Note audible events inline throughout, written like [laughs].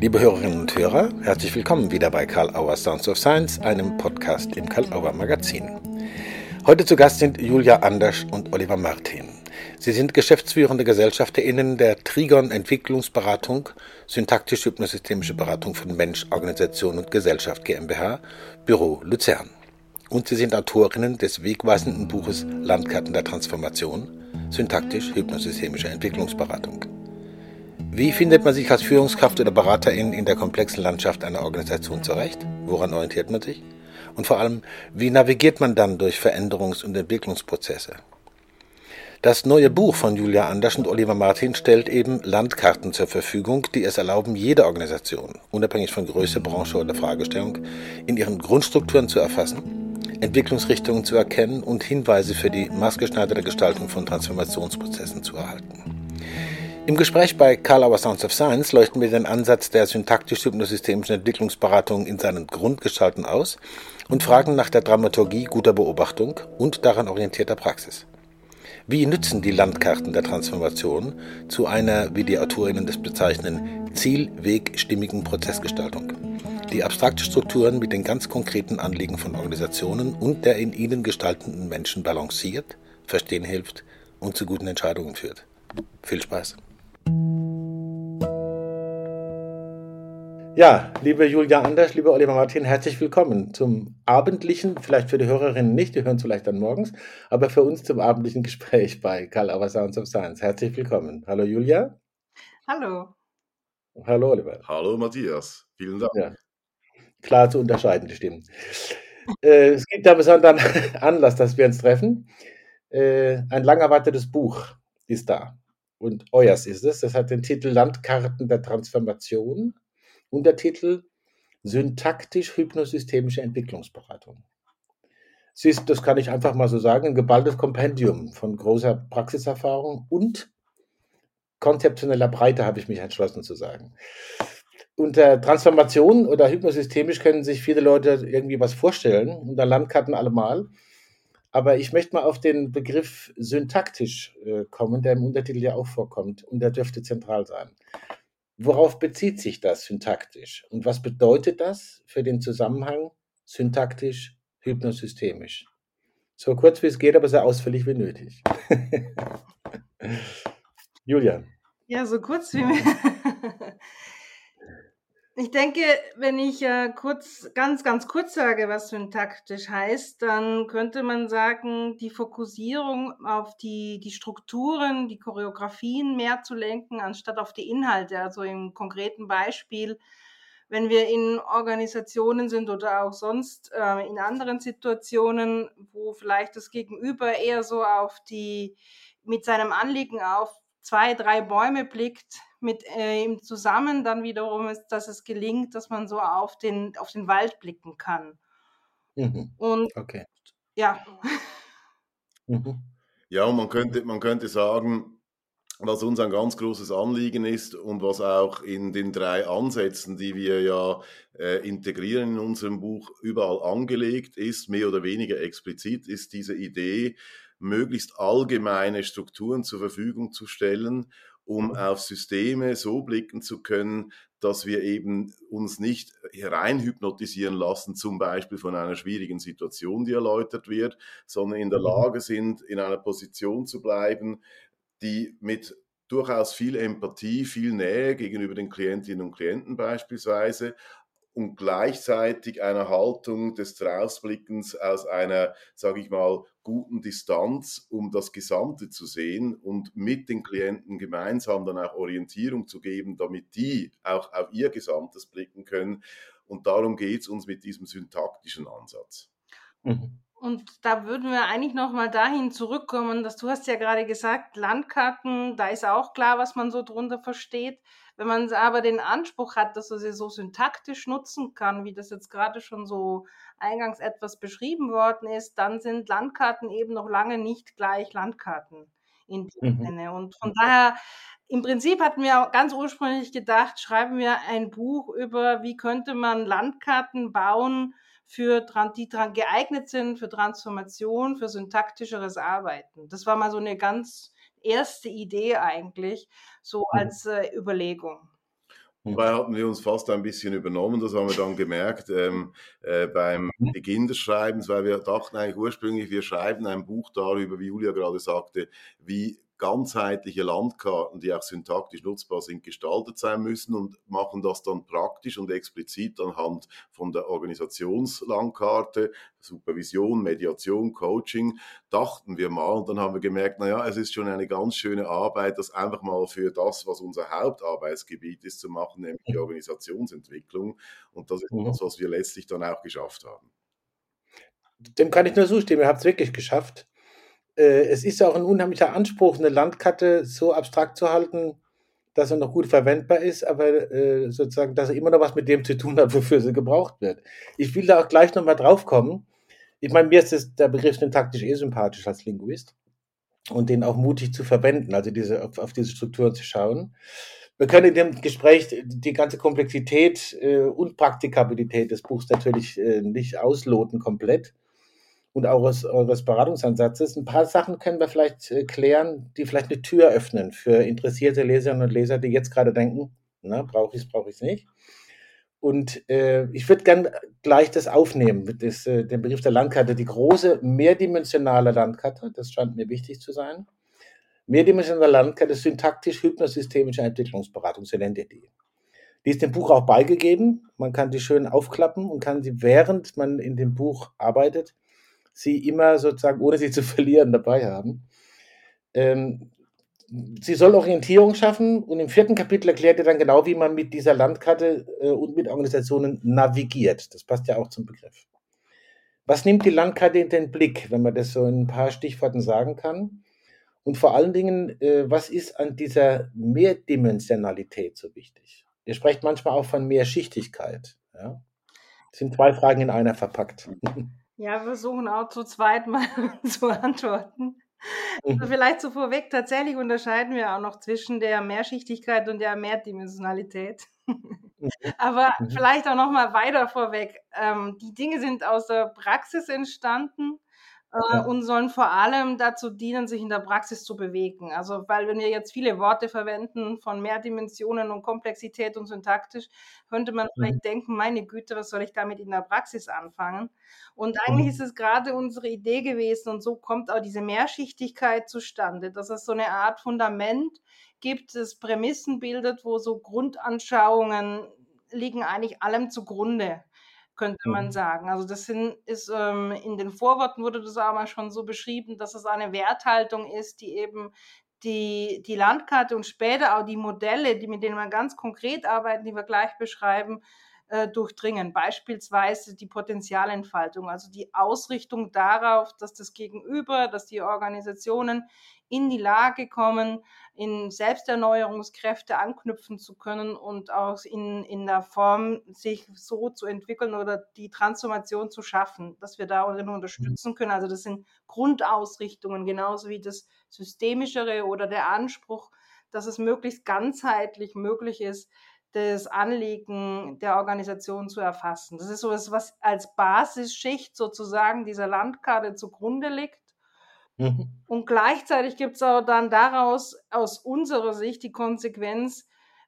Liebe Hörerinnen und Hörer, herzlich willkommen wieder bei Karl Auer Sounds of Science, einem Podcast im Karl Auer Magazin. Heute zu Gast sind Julia Anders und Oliver Martin. Sie sind geschäftsführende GesellschafterInnen der Trigon Entwicklungsberatung, syntaktisch-hypnosystemische Beratung von Mensch, Organisation und Gesellschaft GmbH, Büro Luzern. Und Sie sind Autorinnen des wegweisenden Buches Landkarten der Transformation, syntaktisch-hypnosystemische Entwicklungsberatung. Wie findet man sich als Führungskraft oder Beraterin in der komplexen Landschaft einer Organisation zurecht? Woran orientiert man sich? Und vor allem, wie navigiert man dann durch Veränderungs- und Entwicklungsprozesse? Das neue Buch von Julia Anders und Oliver Martin stellt eben Landkarten zur Verfügung, die es erlauben, jede Organisation, unabhängig von Größe, Branche oder Fragestellung, in ihren Grundstrukturen zu erfassen, Entwicklungsrichtungen zu erkennen und Hinweise für die maßgeschneiderte Gestaltung von Transformationsprozessen zu erhalten. Im Gespräch bei Karl Auer Sounds of Science leuchten wir den Ansatz der syntaktisch-hypnosystemischen Entwicklungsberatung in seinen Grundgestalten aus und fragen nach der Dramaturgie guter Beobachtung und daran orientierter Praxis. Wie nützen die Landkarten der Transformation zu einer, wie die Autorinnen das bezeichnen, zielwegstimmigen Prozessgestaltung, die abstrakte Strukturen mit den ganz konkreten Anliegen von Organisationen und der in ihnen gestaltenden Menschen balanciert, verstehen hilft und zu guten Entscheidungen führt. Viel Spaß! Ja, liebe Julia Anders, lieber Oliver Martin, herzlich willkommen zum abendlichen, vielleicht für die Hörerinnen nicht, die hören es vielleicht dann morgens, aber für uns zum abendlichen Gespräch bei Karl Auer Sounds of Science. Herzlich willkommen. Hallo Julia. Hallo. Hallo Oliver. Hallo Matthias, vielen Dank. Ja, klar zu unterscheiden, die Stimmen. [laughs] äh, es gibt da besonderen [laughs] Anlass, dass wir uns treffen. Äh, ein lang erwartetes Buch ist da und euers ist es. Das hat den Titel Landkarten der Transformation. Untertitel Syntaktisch-hypnosystemische Entwicklungsberatung. Es ist, das kann ich einfach mal so sagen, ein geballtes Kompendium von großer Praxiserfahrung und konzeptioneller Breite, habe ich mich entschlossen zu sagen. Unter Transformation oder hypnosystemisch können sich viele Leute irgendwie was vorstellen, unter Landkarten allemal. Aber ich möchte mal auf den Begriff syntaktisch äh, kommen, der im Untertitel ja auch vorkommt und der dürfte zentral sein. Worauf bezieht sich das syntaktisch? Und was bedeutet das für den Zusammenhang syntaktisch, hypnosystemisch? So kurz wie es geht, aber so ausführlich wie nötig. [laughs] Julian. Ja, so kurz wie. [laughs] Ich denke, wenn ich äh, kurz, ganz, ganz kurz sage, was syntaktisch heißt, dann könnte man sagen, die Fokussierung auf die, die Strukturen, die Choreografien mehr zu lenken, anstatt auf die Inhalte. Also im konkreten Beispiel, wenn wir in Organisationen sind oder auch sonst äh, in anderen Situationen, wo vielleicht das Gegenüber eher so auf die, mit seinem Anliegen auf zwei, drei Bäume blickt, mit äh, ihm zusammen dann wiederum ist, dass es gelingt, dass man so auf den, auf den Wald blicken kann. Mhm. Und okay. ja. Mhm. Ja, und man könnte, man könnte sagen, was uns ein ganz großes Anliegen ist und was auch in den drei Ansätzen, die wir ja äh, integrieren in unserem Buch, überall angelegt ist, mehr oder weniger explizit, ist diese Idee, möglichst allgemeine Strukturen zur Verfügung zu stellen um auf Systeme so blicken zu können, dass wir eben uns nicht hereinhypnotisieren lassen, zum Beispiel von einer schwierigen Situation, die erläutert wird, sondern in der mhm. Lage sind, in einer Position zu bleiben, die mit durchaus viel Empathie, viel Nähe gegenüber den Klientinnen und Klienten beispielsweise, und gleichzeitig einer Haltung des Drausblickens aus einer, sage ich mal, guten Distanz, um das Gesamte zu sehen und mit den Klienten gemeinsam dann auch Orientierung zu geben, damit die auch auf ihr Gesamtes blicken können. Und darum geht es uns mit diesem syntaktischen Ansatz. Mhm. Und da würden wir eigentlich nochmal dahin zurückkommen, dass du hast ja gerade gesagt, Landkarten, da ist auch klar, was man so drunter versteht. Wenn man aber den Anspruch hat, dass er sie so syntaktisch nutzen kann, wie das jetzt gerade schon so eingangs etwas beschrieben worden ist, dann sind Landkarten eben noch lange nicht gleich Landkarten in dem mhm. Sinne. Und von daher, im Prinzip hatten wir ganz ursprünglich gedacht, schreiben wir ein Buch über, wie könnte man Landkarten bauen, für, die geeignet sind für Transformation, für syntaktischeres Arbeiten. Das war mal so eine ganz erste Idee eigentlich, so mhm. als äh, Überlegung. Dabei hatten wir uns fast ein bisschen übernommen, das haben wir dann gemerkt ähm, äh, beim mhm. Beginn des Schreibens, weil wir dachten eigentlich ursprünglich, wir schreiben ein Buch darüber, wie Julia gerade sagte, wie ganzheitliche Landkarten, die auch syntaktisch nutzbar sind, gestaltet sein müssen und machen das dann praktisch und explizit anhand von der Organisationslandkarte, Supervision, Mediation, Coaching, dachten wir mal und dann haben wir gemerkt, naja, es ist schon eine ganz schöne Arbeit, das einfach mal für das, was unser Hauptarbeitsgebiet ist, zu machen, nämlich die Organisationsentwicklung und das ist mhm. das, was wir letztlich dann auch geschafft haben. Dem kann ich nur zustimmen, ihr habt es wirklich geschafft äh, es ist auch ein unheimlicher Anspruch, eine Landkarte so abstrakt zu halten, dass er noch gut verwendbar ist, aber äh, sozusagen, dass er immer noch was mit dem zu tun hat, wofür sie gebraucht wird. Ich will da auch gleich nochmal drauf kommen. Ich meine, mir ist das, der Begriff syntaktisch eh sympathisch als Linguist und den auch mutig zu verwenden, also diese, auf, auf diese Strukturen zu schauen. Wir können in dem Gespräch die ganze Komplexität äh, und Praktikabilität des Buchs natürlich äh, nicht ausloten komplett und eures, eures Beratungsansatzes. Ein paar Sachen können wir vielleicht äh, klären, die vielleicht eine Tür öffnen für interessierte Leserinnen und Leser, die jetzt gerade denken, na, brauche ich es, brauche ich es nicht. Und äh, ich würde gerne gleich das aufnehmen, mit äh, dem Begriff der Landkarte, die große mehrdimensionale Landkarte, das scheint mir wichtig zu sein. Mehrdimensionale Landkarte, syntaktisch hypnosystemische Entwicklungsberatung, so nennt ihr die. Die ist dem Buch auch beigegeben. Man kann die schön aufklappen und kann sie, während man in dem Buch arbeitet, sie immer sozusagen, ohne sie zu [laughs] verlieren, dabei haben. Ähm, sie soll Orientierung schaffen und im vierten Kapitel erklärt ihr dann genau, wie man mit dieser Landkarte äh, und mit Organisationen navigiert. Das passt ja auch zum Begriff. Was nimmt die Landkarte in den Blick, wenn man das so in ein paar Stichworten sagen kann? Und vor allen Dingen, äh, was ist an dieser Mehrdimensionalität so wichtig? Ihr sprecht manchmal auch von Mehrschichtigkeit. Ja? Das sind zwei Fragen in einer verpackt. Ja, wir versuchen auch zu zweit mal [laughs] zu antworten. Also mhm. vielleicht so vorweg, tatsächlich unterscheiden wir auch noch zwischen der Mehrschichtigkeit und der Mehrdimensionalität. Mhm. [laughs] Aber mhm. vielleicht auch noch mal weiter vorweg. Ähm, die Dinge sind aus der Praxis entstanden äh, und sollen vor allem dazu dienen, sich in der Praxis zu bewegen. Also, weil wenn wir jetzt viele Worte verwenden von Mehrdimensionen und Komplexität und syntaktisch, könnte man vielleicht mhm. denken, meine Güte, was soll ich damit in der Praxis anfangen? Und eigentlich mhm. ist es gerade unsere Idee gewesen und so kommt auch diese Mehrschichtigkeit zustande, dass es so eine Art Fundament gibt, das Prämissen bildet, wo so Grundanschauungen liegen eigentlich allem zugrunde könnte man mhm. sagen. Also das sind, ist ähm, in den Vorworten wurde das aber schon so beschrieben, dass es eine Werthaltung ist, die eben die, die Landkarte und später auch die Modelle, die mit denen wir ganz konkret arbeiten, die wir gleich beschreiben, äh, durchdringen. Beispielsweise die Potenzialentfaltung, also die Ausrichtung darauf, dass das Gegenüber, dass die Organisationen in die Lage kommen, in Selbsterneuerungskräfte anknüpfen zu können und auch in, in der Form sich so zu entwickeln oder die Transformation zu schaffen, dass wir darin unterstützen können. Also das sind Grundausrichtungen, genauso wie das Systemischere oder der Anspruch, dass es möglichst ganzheitlich möglich ist, das Anliegen der Organisation zu erfassen. Das ist so etwas, was als Basisschicht sozusagen dieser Landkarte zugrunde liegt. Mhm. Und gleichzeitig gibt es auch dann daraus aus unserer Sicht die Konsequenz,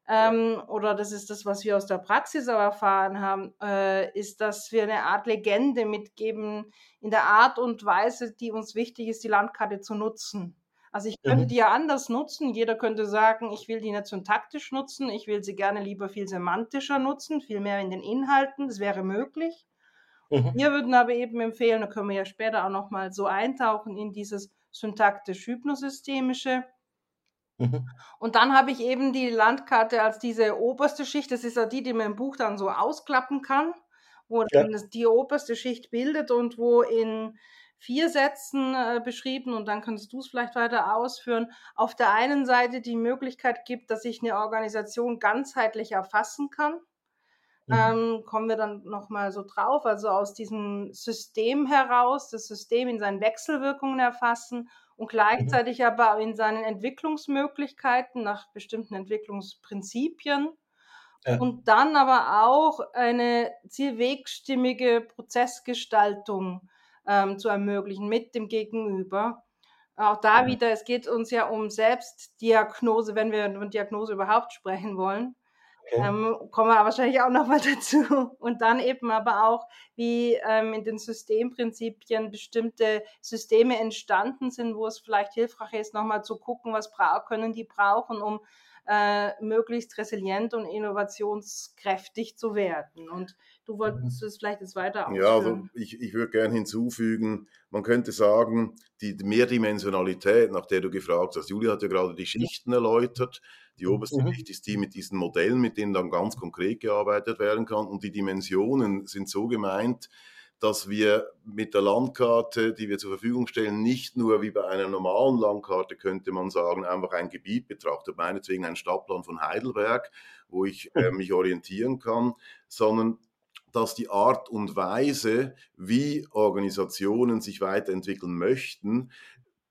ähm, oder das ist das, was wir aus der Praxis auch erfahren haben, äh, ist, dass wir eine Art Legende mitgeben in der Art und Weise, die uns wichtig ist, die Landkarte zu nutzen. Also ich könnte mhm. die ja anders nutzen. Jeder könnte sagen, ich will die nicht syntaktisch nutzen, ich will sie gerne lieber viel semantischer nutzen, viel mehr in den Inhalten. Das wäre möglich. Mhm. Wir würden aber eben empfehlen, da können wir ja später auch nochmal so eintauchen in dieses syntaktisch-hypnosystemische. Mhm. Und dann habe ich eben die Landkarte als diese oberste Schicht, das ist ja die, die man im Buch dann so ausklappen kann, wo ja. dann die oberste Schicht bildet und wo in vier Sätzen äh, beschrieben und dann kannst du es vielleicht weiter ausführen. Auf der einen Seite die Möglichkeit gibt, dass ich eine Organisation ganzheitlich erfassen kann. Mhm. Ähm, kommen wir dann nochmal so drauf, also aus diesem System heraus, das System in seinen Wechselwirkungen erfassen und mhm. gleichzeitig mhm. aber in seinen Entwicklungsmöglichkeiten nach bestimmten Entwicklungsprinzipien. Ja. Und dann aber auch eine zielwegstimmige Prozessgestaltung ähm, zu ermöglichen mit dem Gegenüber. Auch da ja. wieder, es geht uns ja um Selbstdiagnose, wenn wir über Diagnose überhaupt sprechen wollen. Okay. Ähm, kommen wir wahrscheinlich auch nochmal [laughs] dazu. Und dann eben aber auch, wie ähm, in den Systemprinzipien bestimmte Systeme entstanden sind, wo es vielleicht hilfreich ist, nochmal zu gucken, was können die brauchen, um äh, möglichst resilient und innovationskräftig zu werden. Und du wolltest mhm. es vielleicht jetzt weiter ausführen. Ja, also ich, ich würde gerne hinzufügen, man könnte sagen, die Mehrdimensionalität, nach der du gefragt hast, Julia hat ja gerade die Schichten erläutert. Die oberste mhm. Schicht ist die mit diesen Modellen, mit denen dann ganz konkret gearbeitet werden kann. Und die Dimensionen sind so gemeint, dass wir mit der Landkarte, die wir zur Verfügung stellen, nicht nur wie bei einer normalen Landkarte, könnte man sagen, einfach ein Gebiet betrachtet, meinetwegen ein Stadtplan von Heidelberg, wo ich äh, mhm. [laughs] mich orientieren kann, sondern dass die Art und Weise, wie Organisationen sich weiterentwickeln möchten,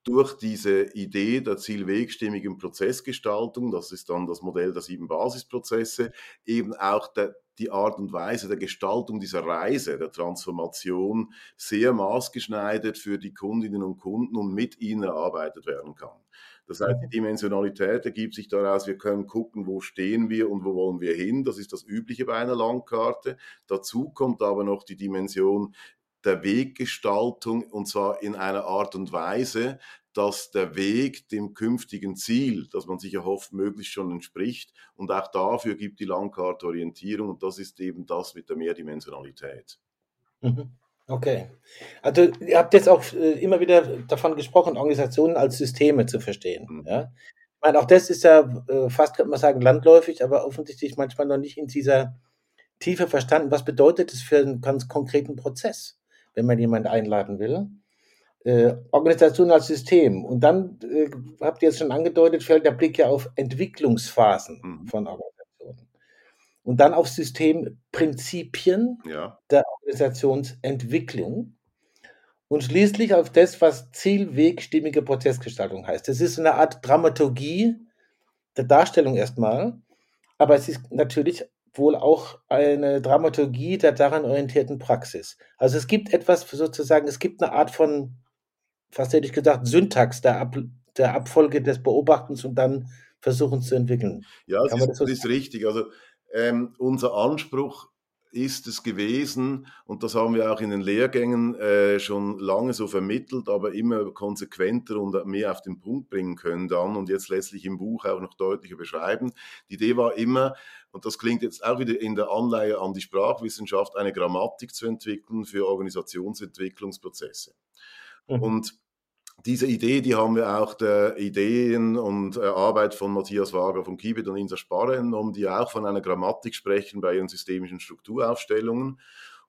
durch diese Idee der zielwegstimmigen Prozessgestaltung, das ist dann das Modell der sieben Basisprozesse, eben auch der, die Art und Weise der Gestaltung dieser Reise, der Transformation sehr maßgeschneidert für die Kundinnen und Kunden und mit ihnen erarbeitet werden kann. Das heißt, die Dimensionalität ergibt sich daraus, wir können gucken, wo stehen wir und wo wollen wir hin. Das ist das Übliche bei einer Landkarte. Dazu kommt aber noch die Dimension der Weggestaltung und zwar in einer Art und Weise, dass der Weg dem künftigen Ziel, das man sich erhofft, möglichst schon entspricht. Und auch dafür gibt die Landkarte Orientierung und das ist eben das mit der Mehrdimensionalität. Mhm. Okay. Also ihr habt jetzt auch äh, immer wieder davon gesprochen, Organisationen als Systeme zu verstehen. Mhm. Ja? Ich meine, auch das ist ja äh, fast, könnte man sagen, landläufig, aber offensichtlich manchmal noch nicht in dieser Tiefe verstanden. Was bedeutet das für einen ganz konkreten Prozess, wenn man jemanden einladen will? Äh, Organisation als System. Und dann äh, habt ihr jetzt schon angedeutet, fällt der Blick ja auf Entwicklungsphasen mhm. von Organisationen. Und dann auf Systemprinzipien ja. der Organisationsentwicklung. Und schließlich auf das, was zielwegstimmige Prozessgestaltung heißt. Das ist eine Art Dramaturgie der Darstellung erstmal, aber es ist natürlich wohl auch eine Dramaturgie der daran orientierten Praxis. Also es gibt etwas sozusagen, es gibt eine Art von fast hätte ich gesagt, Syntax der, Ab der Abfolge des Beobachtens und dann versuchen zu entwickeln. Ja, das, ist, das, so das ist, richtig. Also ähm, unser Anspruch ist es gewesen, und das haben wir auch in den Lehrgängen äh, schon lange so vermittelt, aber immer konsequenter und mehr auf den Punkt bringen können dann und jetzt letztlich im Buch auch noch deutlicher beschreiben. Die Idee war immer, und das klingt jetzt auch wieder in der Anleihe an die Sprachwissenschaft, eine Grammatik zu entwickeln für Organisationsentwicklungsprozesse. Mhm. Und diese Idee, die haben wir auch der Ideen und äh, Arbeit von Matthias Wager von Kibet und Insa Sparre entnommen, die auch von einer Grammatik sprechen bei ihren systemischen Strukturaufstellungen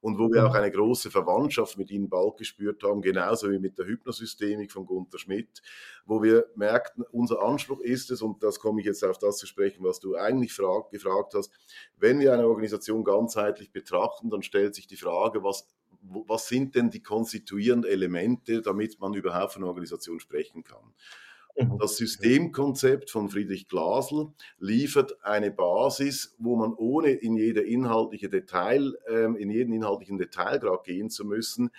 und wo wir auch mhm. eine große Verwandtschaft mit ihnen bald gespürt haben, genauso wie mit der Hypnosystemik von Gunther Schmidt, wo wir merkten, unser Anspruch ist es, und das komme ich jetzt auf das zu sprechen, was du eigentlich frag, gefragt hast, wenn wir eine Organisation ganzheitlich betrachten, dann stellt sich die Frage, was was sind denn die konstituierenden Elemente, damit man überhaupt von einer Organisation sprechen kann. Mhm. Das Systemkonzept von Friedrich Glasl liefert eine Basis, wo man ohne in jede inhaltliche Detail, ähm, in jeden inhaltlichen Detailgrad gehen zu müssen,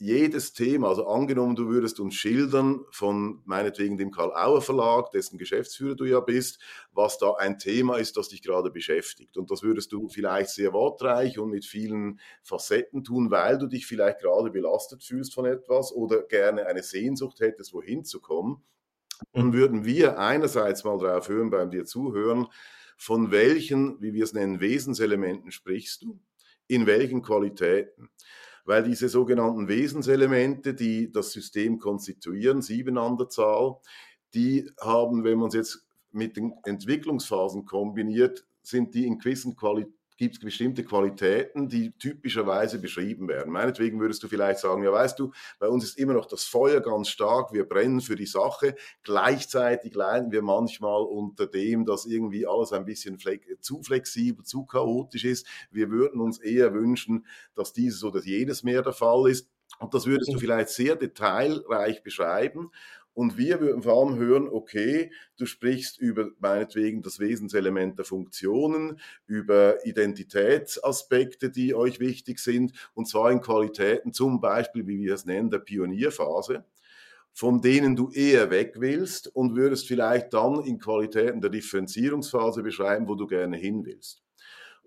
jedes Thema, also angenommen, du würdest uns schildern von meinetwegen dem Karl Auer Verlag, dessen Geschäftsführer du ja bist, was da ein Thema ist, das dich gerade beschäftigt. Und das würdest du vielleicht sehr wortreich und mit vielen Facetten tun, weil du dich vielleicht gerade belastet fühlst von etwas oder gerne eine Sehnsucht hättest, wohin zu kommen. Dann mhm. würden wir einerseits mal darauf hören, beim dir zuhören, von welchen, wie wir es nennen, Wesenselementen sprichst du, in welchen Qualitäten weil diese sogenannten Wesenselemente, die das System konstituieren, sieben an der Zahl, die haben, wenn man es jetzt mit den Entwicklungsphasen kombiniert, sind die in gewissen Qualitäten gibt es bestimmte Qualitäten, die typischerweise beschrieben werden. Meinetwegen würdest du vielleicht sagen, ja weißt du, bei uns ist immer noch das Feuer ganz stark, wir brennen für die Sache. Gleichzeitig leiden wir manchmal unter dem, dass irgendwie alles ein bisschen zu flexibel, zu chaotisch ist. Wir würden uns eher wünschen, dass dieses oder jenes mehr der Fall ist. Und das würdest du mhm. vielleicht sehr detailreich beschreiben. Und wir würden vor allem hören, okay, du sprichst über meinetwegen das Wesenselement der Funktionen, über Identitätsaspekte, die euch wichtig sind, und zwar in Qualitäten, zum Beispiel, wie wir es nennen, der Pionierphase. von denen du eher weg willst und würdest vielleicht dann in Qualitäten der Differenzierungsphase beschreiben, wo du gerne hin willst.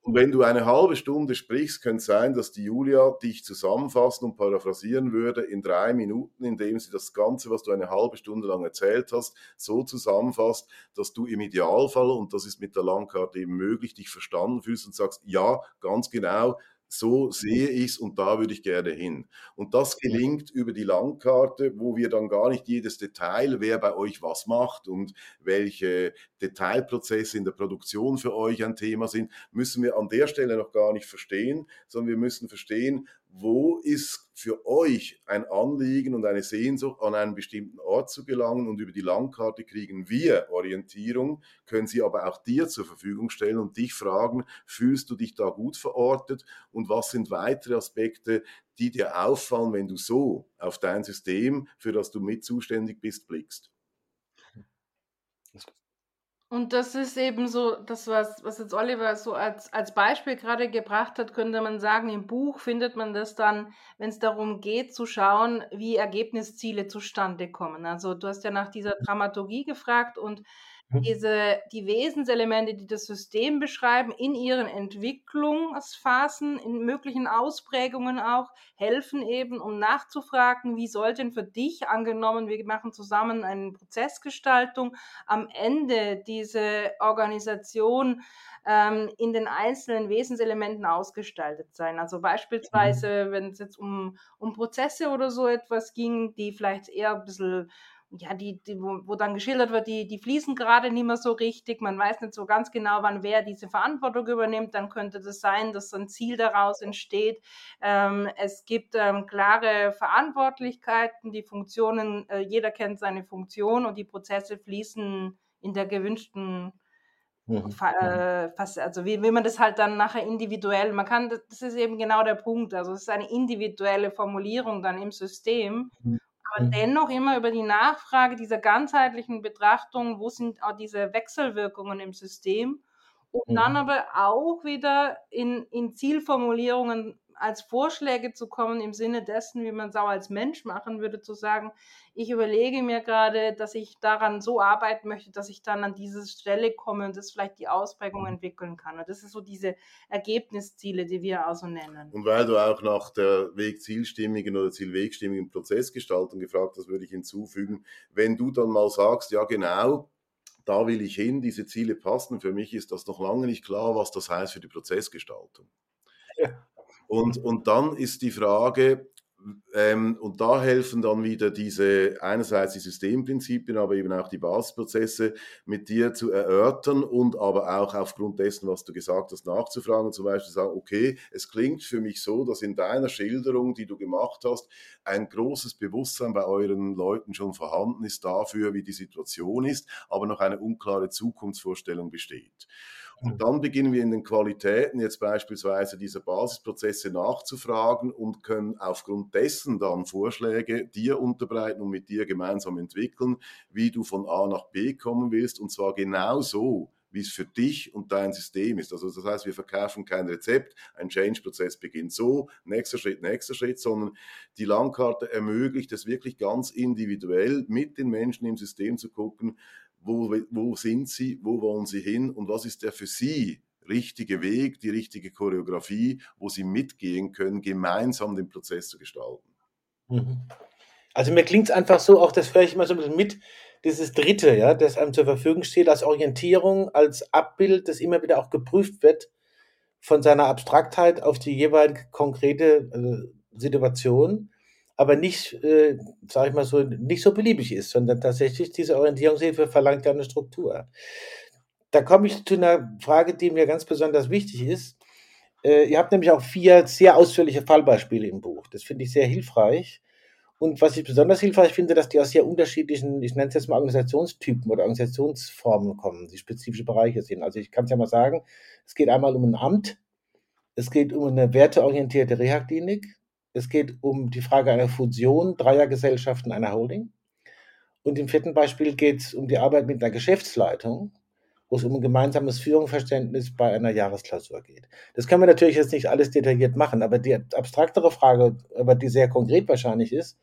Und wenn du eine halbe Stunde sprichst, könnte es sein, dass die Julia dich zusammenfassen und paraphrasieren würde in drei Minuten, indem sie das Ganze, was du eine halbe Stunde lang erzählt hast, so zusammenfasst, dass du im Idealfall, und das ist mit der Langkarte eben möglich, dich verstanden fühlst und sagst, ja, ganz genau, so sehe ich es und da würde ich gerne hin. Und das gelingt über die Landkarte, wo wir dann gar nicht jedes Detail, wer bei euch was macht und welche Detailprozesse in der Produktion für euch ein Thema sind, müssen wir an der Stelle noch gar nicht verstehen, sondern wir müssen verstehen, wo ist für euch ein Anliegen und eine Sehnsucht, an einen bestimmten Ort zu gelangen und über die Landkarte kriegen wir Orientierung, können sie aber auch dir zur Verfügung stellen und dich fragen, fühlst du dich da gut verortet und was sind weitere Aspekte, die dir auffallen, wenn du so auf dein System, für das du mit zuständig bist, blickst. Und das ist eben so, das, was, was jetzt Oliver so als, als Beispiel gerade gebracht hat, könnte man sagen, im Buch findet man das dann, wenn es darum geht, zu schauen, wie Ergebnisziele zustande kommen. Also du hast ja nach dieser Dramaturgie gefragt und. Diese, die Wesenselemente, die das System beschreiben, in ihren Entwicklungsphasen, in möglichen Ausprägungen auch, helfen eben, um nachzufragen, wie soll denn für dich angenommen, wir machen zusammen eine Prozessgestaltung, am Ende diese Organisation ähm, in den einzelnen Wesenselementen ausgestaltet sein. Also beispielsweise, mhm. wenn es jetzt um, um Prozesse oder so etwas ging, die vielleicht eher ein bisschen ja, die, die wo, wo, dann geschildert wird, die, die fließen gerade nicht mehr so richtig, man weiß nicht so ganz genau, wann wer diese Verantwortung übernimmt, dann könnte das sein, dass ein Ziel daraus entsteht. Ähm, es gibt ähm, klare Verantwortlichkeiten, die Funktionen, äh, jeder kennt seine Funktion und die Prozesse fließen in der gewünschten Mhm. Äh, also wie, wie man das halt dann nachher individuell, man kann, das ist eben genau der Punkt, also es ist eine individuelle Formulierung dann im System mhm aber mhm. dennoch immer über die Nachfrage dieser ganzheitlichen Betrachtung, wo sind auch diese Wechselwirkungen im System, und mhm. dann aber auch wieder in, in Zielformulierungen als Vorschläge zu kommen im Sinne dessen, wie man es auch als Mensch machen würde, zu sagen, ich überlege mir gerade, dass ich daran so arbeiten möchte, dass ich dann an diese Stelle komme und das vielleicht die Ausprägung entwickeln kann. Und das ist so diese Ergebnisziele, die wir auch so nennen. Und weil du auch nach der Wegzielstimmigen oder Zielwegstimmigen Prozessgestaltung gefragt hast, würde ich hinzufügen, wenn du dann mal sagst, ja genau, da will ich hin, diese Ziele passen, für mich ist das noch lange nicht klar, was das heißt für die Prozessgestaltung. Ja. Und, und dann ist die Frage, ähm, und da helfen dann wieder diese, einerseits die Systemprinzipien, aber eben auch die Basisprozesse mit dir zu erörtern und aber auch aufgrund dessen, was du gesagt hast, nachzufragen und zum Beispiel sagen, okay, es klingt für mich so, dass in deiner Schilderung, die du gemacht hast, ein großes Bewusstsein bei euren Leuten schon vorhanden ist dafür, wie die Situation ist, aber noch eine unklare Zukunftsvorstellung besteht. Und dann beginnen wir in den Qualitäten jetzt beispielsweise dieser Basisprozesse nachzufragen und können aufgrund dessen dann Vorschläge dir unterbreiten und mit dir gemeinsam entwickeln, wie du von A nach B kommen willst und zwar genau so, wie es für dich und dein System ist. Also das heißt, wir verkaufen kein Rezept, ein Change-Prozess beginnt so, nächster Schritt, nächster Schritt, sondern die Landkarte ermöglicht es wirklich ganz individuell mit den Menschen im System zu gucken, wo, wo sind sie, wo wollen sie hin und was ist der für sie richtige Weg, die richtige Choreografie, wo sie mitgehen können, gemeinsam den Prozess zu gestalten. Mhm. Also mir klingt es einfach so, auch das höre ich immer so ein bisschen mit, dieses Dritte, ja, das einem zur Verfügung steht als Orientierung, als Abbild, das immer wieder auch geprüft wird von seiner Abstraktheit auf die jeweilige konkrete äh, Situation aber nicht, äh, sage ich mal so, nicht so beliebig ist, sondern tatsächlich diese Orientierungshilfe verlangt ja eine Struktur. Da komme ich zu einer Frage, die mir ganz besonders wichtig ist. Äh, ihr habt nämlich auch vier sehr ausführliche Fallbeispiele im Buch. Das finde ich sehr hilfreich. Und was ich besonders hilfreich finde, dass die aus sehr unterschiedlichen, ich nenne es jetzt mal Organisationstypen oder Organisationsformen kommen, die spezifische Bereiche sind. Also ich kann es ja mal sagen, es geht einmal um ein Amt, es geht um eine werteorientierte Reha-Klinik, es geht um die Frage einer Fusion dreier Gesellschaften einer Holding. Und im vierten Beispiel geht es um die Arbeit mit einer Geschäftsleitung, wo es um ein gemeinsames Führungsverständnis bei einer Jahresklausur geht. Das können wir natürlich jetzt nicht alles detailliert machen, aber die abstraktere Frage, aber die sehr konkret wahrscheinlich ist,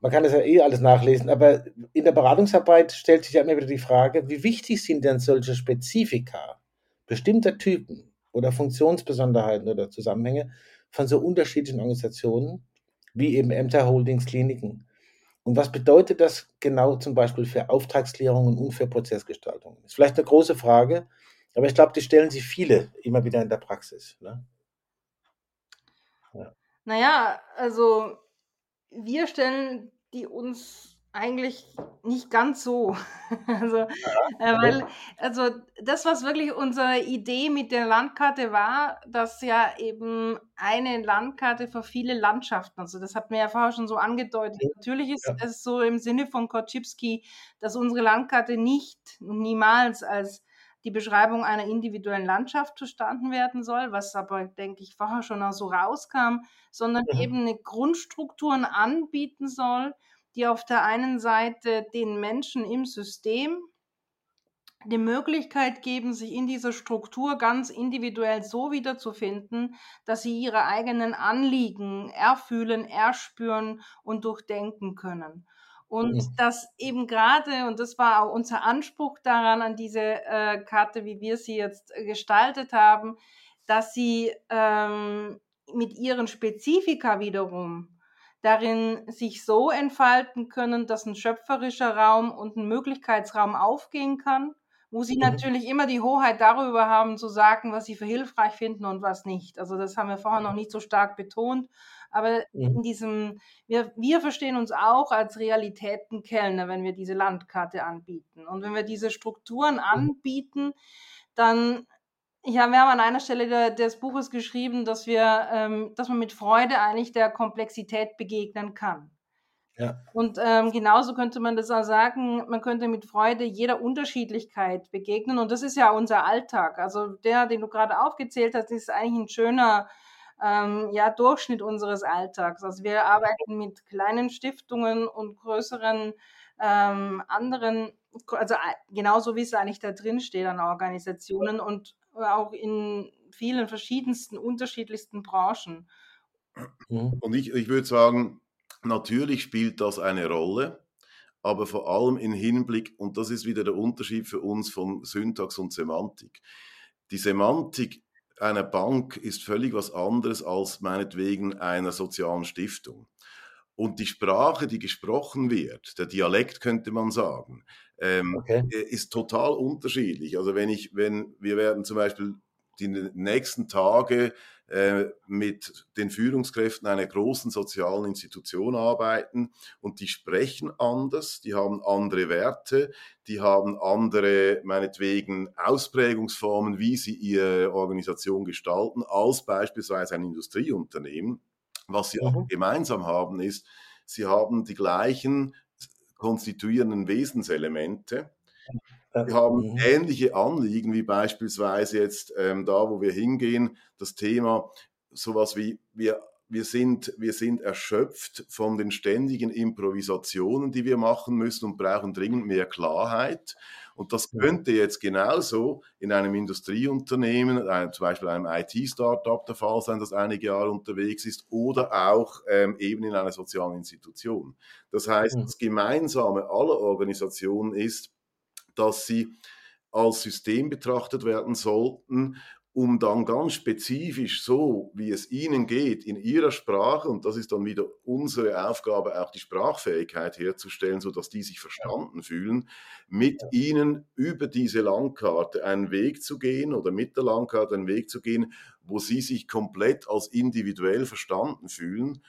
man kann das ja eh alles nachlesen, aber in der Beratungsarbeit stellt sich ja immer wieder die Frage, wie wichtig sind denn solche Spezifika bestimmter Typen oder Funktionsbesonderheiten oder Zusammenhänge von so unterschiedlichen Organisationen wie eben Ämter, Holdings, Kliniken. Und was bedeutet das genau zum Beispiel für Auftragsklärungen und für Prozessgestaltung? Ist vielleicht eine große Frage, aber ich glaube, die stellen sich viele immer wieder in der Praxis. Ne? Ja. Naja, also wir stellen die uns eigentlich nicht ganz so. [laughs] Also, äh, weil, also das, was wirklich unsere Idee mit der Landkarte war, dass ja eben eine Landkarte für viele Landschaften, also das hat mir ja vorher schon so angedeutet. Natürlich ist ja. es so im Sinne von Koczybski, dass unsere Landkarte nicht, niemals als die Beschreibung einer individuellen Landschaft verstanden werden soll, was aber, denke ich, vorher schon auch so rauskam, sondern mhm. eben eine Grundstrukturen anbieten soll, die auf der einen Seite den Menschen im System die Möglichkeit geben, sich in dieser Struktur ganz individuell so wiederzufinden, dass sie ihre eigenen Anliegen erfühlen, erspüren und durchdenken können. Und mhm. das eben gerade, und das war auch unser Anspruch daran, an diese äh, Karte, wie wir sie jetzt äh, gestaltet haben, dass sie ähm, mit ihren Spezifika wiederum darin sich so entfalten können, dass ein schöpferischer Raum und ein Möglichkeitsraum aufgehen kann, wo sie mhm. natürlich immer die Hoheit darüber haben, zu sagen, was sie für hilfreich finden und was nicht. Also das haben wir vorher noch nicht so stark betont. Aber mhm. in diesem, wir, wir verstehen uns auch als Realitätenkellner, wenn wir diese Landkarte anbieten. Und wenn wir diese Strukturen mhm. anbieten, dann ja, wir haben an einer Stelle de, des Buches geschrieben, dass wir, ähm, dass man mit Freude eigentlich der Komplexität begegnen kann. Ja. Und ähm, genauso könnte man das auch sagen, man könnte mit Freude jeder Unterschiedlichkeit begegnen. Und das ist ja unser Alltag. Also der, den du gerade aufgezählt hast, ist eigentlich ein schöner ähm, ja, Durchschnitt unseres Alltags. Also wir arbeiten mit kleinen Stiftungen und größeren ähm, anderen, also genauso wie es eigentlich da drin steht an Organisationen und auch in vielen verschiedensten, unterschiedlichsten Branchen. Mhm. Und ich, ich würde sagen, natürlich spielt das eine Rolle, aber vor allem im Hinblick, und das ist wieder der Unterschied für uns von Syntax und Semantik. Die Semantik einer Bank ist völlig was anderes als meinetwegen einer sozialen Stiftung. Und die Sprache, die gesprochen wird, der Dialekt könnte man sagen, ähm, okay. Äh, ist total unterschiedlich. Also wenn ich, wenn wir werden zum Beispiel die nächsten Tage äh, mit den Führungskräften einer großen sozialen Institution arbeiten und die sprechen anders, die haben andere Werte, die haben andere, meinetwegen, Ausprägungsformen, wie sie ihre Organisation gestalten, als beispielsweise ein Industrieunternehmen. Was sie mhm. auch gemeinsam haben, ist, sie haben die gleichen konstituierenden Wesenselemente. Wir haben mhm. ähnliche Anliegen wie beispielsweise jetzt ähm, da, wo wir hingehen, das Thema sowas wie wir wir sind, wir sind erschöpft von den ständigen Improvisationen, die wir machen müssen und brauchen dringend mehr Klarheit. Und das könnte jetzt genauso in einem Industrieunternehmen, einem, zum Beispiel einem IT-Startup der Fall sein, das einige Jahre unterwegs ist, oder auch ähm, eben in einer sozialen Institution. Das heißt, das Gemeinsame aller Organisationen ist, dass sie als System betrachtet werden sollten um dann ganz spezifisch so, wie es ihnen geht, in ihrer Sprache, und das ist dann wieder unsere Aufgabe, auch die Sprachfähigkeit herzustellen, sodass die sich verstanden fühlen, mit ihnen über diese Landkarte einen Weg zu gehen oder mit der Landkarte einen Weg zu gehen, wo sie sich komplett als individuell verstanden fühlen.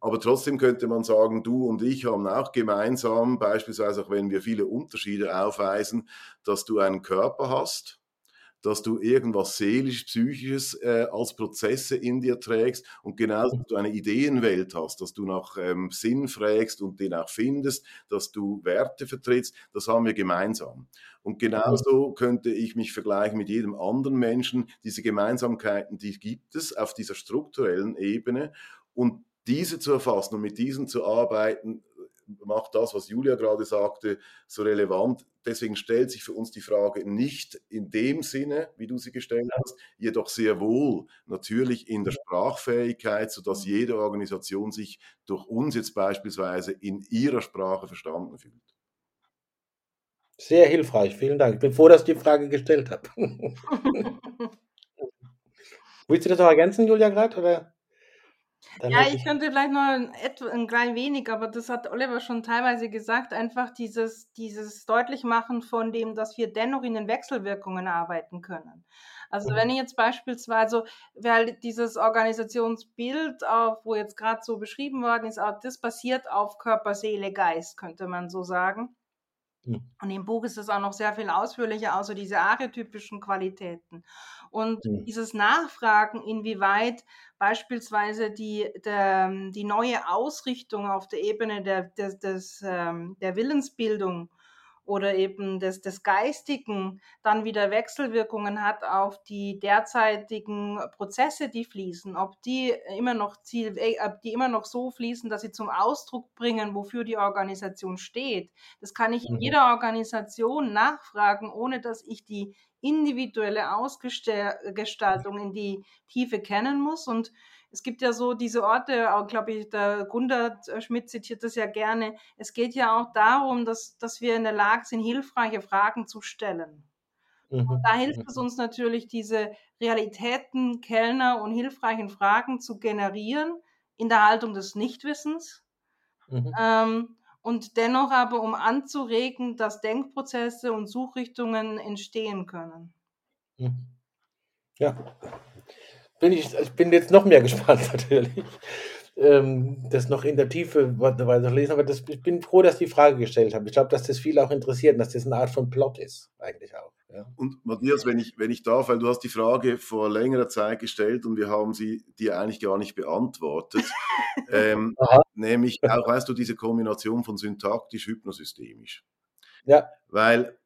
Aber trotzdem könnte man sagen, du und ich haben auch gemeinsam, beispielsweise auch wenn wir viele Unterschiede aufweisen, dass du einen Körper hast, dass du irgendwas seelisch, psychisches äh, als Prozesse in dir trägst und genauso, dass du eine Ideenwelt hast, dass du nach ähm, Sinn fragst und den auch findest, dass du Werte vertrittst, das haben wir gemeinsam. Und genauso könnte ich mich vergleichen mit jedem anderen Menschen. Diese Gemeinsamkeiten, die gibt es auf dieser strukturellen Ebene und diese zu erfassen und mit diesen zu arbeiten, macht das, was Julia gerade sagte, so relevant. Deswegen stellt sich für uns die Frage nicht in dem Sinne, wie du sie gestellt hast, jedoch sehr wohl natürlich in der Sprachfähigkeit, sodass jede Organisation sich durch uns jetzt beispielsweise in ihrer Sprache verstanden fühlt. Sehr hilfreich, vielen Dank. Ich bin froh, dass ich die Frage gestellt habe. [laughs] Willst du das noch ergänzen, Julia, gerade? Ja, ich könnte vielleicht noch ein, ein klein wenig, aber das hat Oliver schon teilweise gesagt, einfach dieses, dieses Deutlichmachen von dem, dass wir dennoch in den Wechselwirkungen arbeiten können. Also mhm. wenn ich jetzt beispielsweise, weil dieses Organisationsbild, auf, wo jetzt gerade so beschrieben worden ist, auch das basiert auf Körper, Seele, Geist, könnte man so sagen. Mhm. Und im Buch ist es auch noch sehr viel ausführlicher, außer diese archetypischen Qualitäten. Und mhm. dieses Nachfragen, inwieweit beispielsweise die, der, die neue Ausrichtung auf der Ebene der, des, des, ähm, der Willensbildung oder eben des, des Geistigen dann wieder Wechselwirkungen hat auf die derzeitigen Prozesse, die fließen, ob die immer noch Ziel, äh, ob die immer noch so fließen, dass sie zum Ausdruck bringen, wofür die Organisation steht. Das kann ich in mhm. jeder Organisation nachfragen, ohne dass ich die individuelle Ausgestaltung in die Tiefe kennen muss und es gibt ja so diese Orte, auch glaube ich, der Gundert Schmidt zitiert das ja gerne. Es geht ja auch darum, dass, dass wir in der Lage sind, hilfreiche Fragen zu stellen. Mhm. Und da hilft es mhm. uns natürlich, diese Realitäten, Kellner und hilfreichen Fragen zu generieren in der Haltung des Nichtwissens. Mhm. Ähm, und dennoch aber, um anzuregen, dass Denkprozesse und Suchrichtungen entstehen können. Mhm. Ja, bin ich, ich bin jetzt noch mehr [laughs] gespannt natürlich, ähm, das noch in der Tiefe weiter lesen, aber das, ich bin froh, dass die Frage gestellt habe. Ich glaube, dass das viele auch interessiert und dass das eine Art von Plot ist, eigentlich auch. Ja. Und Matthias, wenn ich, wenn ich darf, weil du hast die Frage vor längerer Zeit gestellt und wir haben sie dir eigentlich gar nicht beantwortet. [laughs] ähm, nämlich auch, weißt du, diese Kombination von syntaktisch-hypnosystemisch. Ja. Weil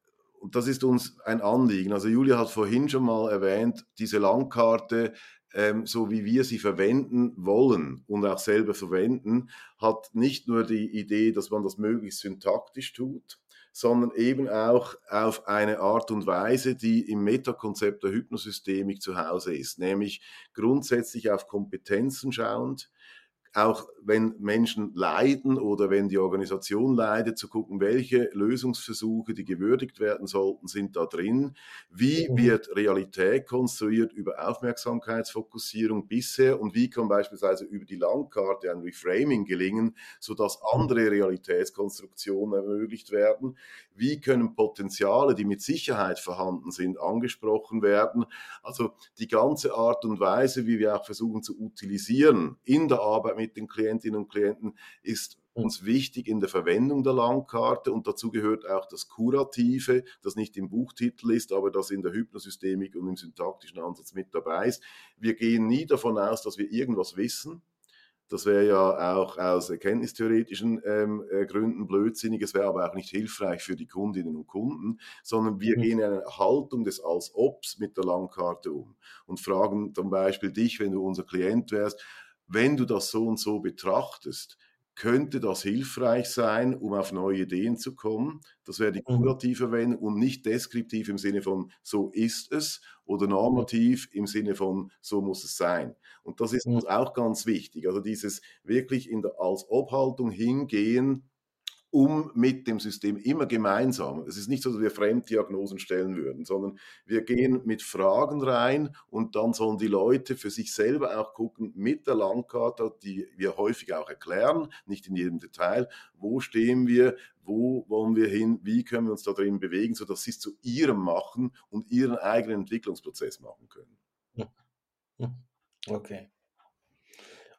und das ist uns ein Anliegen. Also Julia hat vorhin schon mal erwähnt, diese Landkarte, ähm, so wie wir sie verwenden wollen und auch selber verwenden, hat nicht nur die Idee, dass man das möglichst syntaktisch tut, sondern eben auch auf eine Art und Weise, die im Metakonzept der Hypnosystemik zu Hause ist, nämlich grundsätzlich auf Kompetenzen schauend, auch wenn Menschen leiden oder wenn die Organisation leidet, zu gucken, welche Lösungsversuche, die gewürdigt werden sollten, sind da drin. Wie mhm. wird Realität konstruiert über Aufmerksamkeitsfokussierung bisher und wie kann beispielsweise über die Landkarte ein Reframing gelingen, sodass mhm. andere Realitätskonstruktionen ermöglicht werden? Wie können Potenziale, die mit Sicherheit vorhanden sind, angesprochen werden? Also die ganze Art und Weise, wie wir auch versuchen zu utilisieren in der Arbeit mit mit den Klientinnen und Klienten ist uns wichtig in der Verwendung der Landkarte und dazu gehört auch das Kurative, das nicht im Buchtitel ist, aber das in der Hypnosystemik und im syntaktischen Ansatz mit dabei ist. Wir gehen nie davon aus, dass wir irgendwas wissen. Das wäre ja auch aus erkenntnistheoretischen ähm, äh, Gründen blödsinnig, es wäre aber auch nicht hilfreich für die Kundinnen und Kunden, sondern wir mhm. gehen in eine Haltung des Als-Obs mit der Landkarte um und fragen zum Beispiel dich, wenn du unser Klient wärst, wenn du das so und so betrachtest, könnte das hilfreich sein, um auf neue Ideen zu kommen. Das wäre die mhm. kurative Wendung und nicht deskriptiv im Sinne von so ist es oder normativ im Sinne von so muss es sein. Und das ist uns auch ganz wichtig. Also dieses wirklich in der als Obhaltung hingehen, um mit dem System immer gemeinsam. Es ist nicht so, dass wir Fremddiagnosen stellen würden, sondern wir gehen mit Fragen rein und dann sollen die Leute für sich selber auch gucken mit der Landkarte, die wir häufig auch erklären, nicht in jedem Detail, wo stehen wir, wo wollen wir hin, wie können wir uns da drin bewegen, sodass sie es zu ihrem machen und ihren eigenen Entwicklungsprozess machen können. Okay.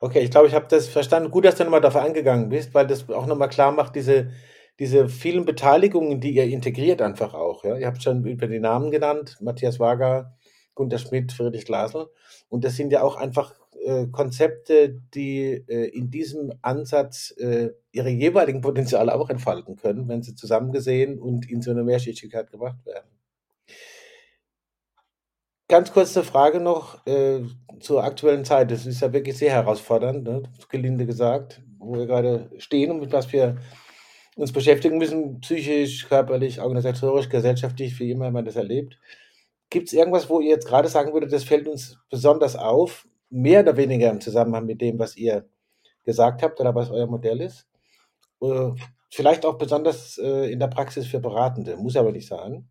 Okay, ich glaube, ich habe das verstanden. Gut, dass du nochmal darauf eingegangen bist, weil das auch nochmal klar macht, diese, diese vielen Beteiligungen, die ihr integriert einfach auch. Ja? Ihr habt schon über die Namen genannt, Matthias Wager, Gunter Schmidt, Friedrich Glasl. Und das sind ja auch einfach äh, Konzepte, die äh, in diesem Ansatz äh, ihre jeweiligen Potenziale auch entfalten können, wenn sie zusammengesehen und in so eine Mehrschichtigkeit gebracht werden. Ganz kurze Frage noch äh, zur aktuellen Zeit. Das ist ja wirklich sehr herausfordernd, ne? gelinde gesagt, wo wir gerade stehen und mit was für uns beschäftigen müssen, psychisch, körperlich, organisatorisch, gesellschaftlich, wie immer man das erlebt. Gibt es irgendwas, wo ihr jetzt gerade sagen würdet, das fällt uns besonders auf, mehr oder weniger im Zusammenhang mit dem, was ihr gesagt habt oder was euer Modell ist? Äh, vielleicht auch besonders äh, in der Praxis für Beratende, muss aber nicht sein.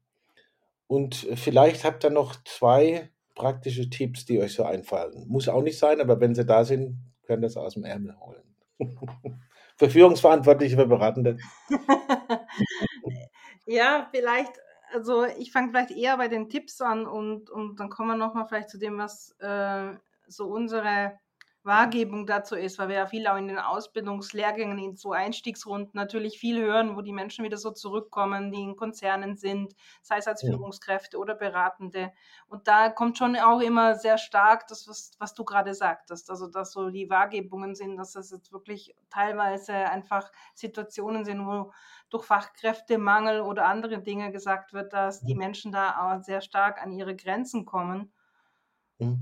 Und vielleicht habt ihr noch zwei praktische Tipps, die euch so einfallen. Muss auch nicht sein, aber wenn sie da sind, könnt ihr es aus dem Ärmel holen. [laughs] für Führungsverantwortliche, für Beratende. [laughs] ja, vielleicht, also ich fange vielleicht eher bei den Tipps an und, und dann kommen wir nochmal vielleicht zu dem, was äh, so unsere Wahrgebung dazu ist, weil wir ja viel auch in den Ausbildungslehrgängen, in so Einstiegsrunden natürlich viel hören, wo die Menschen wieder so zurückkommen, die in Konzernen sind, sei es als. Führungskräfte oder Beratende. Und da kommt schon auch immer sehr stark das, was, was du gerade sagtest, also dass so die Wahrgebungen sind, dass das jetzt wirklich teilweise einfach Situationen sind, wo durch Fachkräftemangel oder andere Dinge gesagt wird, dass die Menschen da auch sehr stark an ihre Grenzen kommen.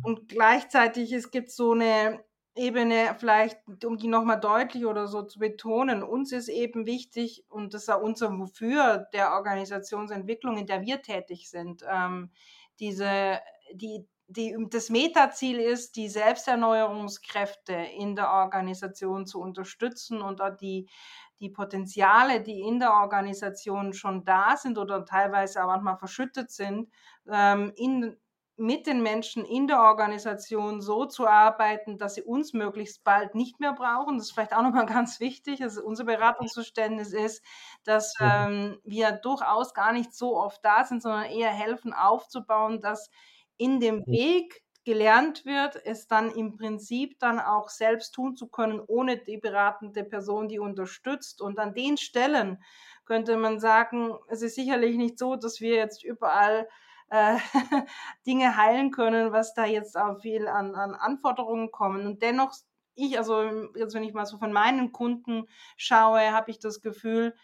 Und gleichzeitig es gibt so eine Ebene, vielleicht, um die nochmal deutlich oder so zu betonen, uns ist eben wichtig, und das ist auch unser Wofür der Organisationsentwicklung, in der wir tätig sind, ähm, diese, die, die, das Metaziel ist, die Selbsterneuerungskräfte in der Organisation zu unterstützen und auch die, die Potenziale, die in der Organisation schon da sind oder teilweise auch manchmal verschüttet sind, ähm, in, mit den Menschen in der Organisation so zu arbeiten, dass sie uns möglichst bald nicht mehr brauchen. Das ist vielleicht auch nochmal [laughs] ganz wichtig. Also unser Beratungsverständnis ist, dass mhm. ähm, wir durchaus gar nicht so oft da sind, sondern eher helfen aufzubauen, dass in dem mhm. Weg gelernt wird, es dann im Prinzip dann auch selbst tun zu können, ohne die beratende Person, die unterstützt. Und an den Stellen könnte man sagen, es ist sicherlich nicht so, dass wir jetzt überall äh, [laughs] Dinge heilen können, was da jetzt auch viel an, an Anforderungen kommen. Und dennoch, ich, also jetzt wenn ich mal so von meinen Kunden schaue, habe ich das Gefühl,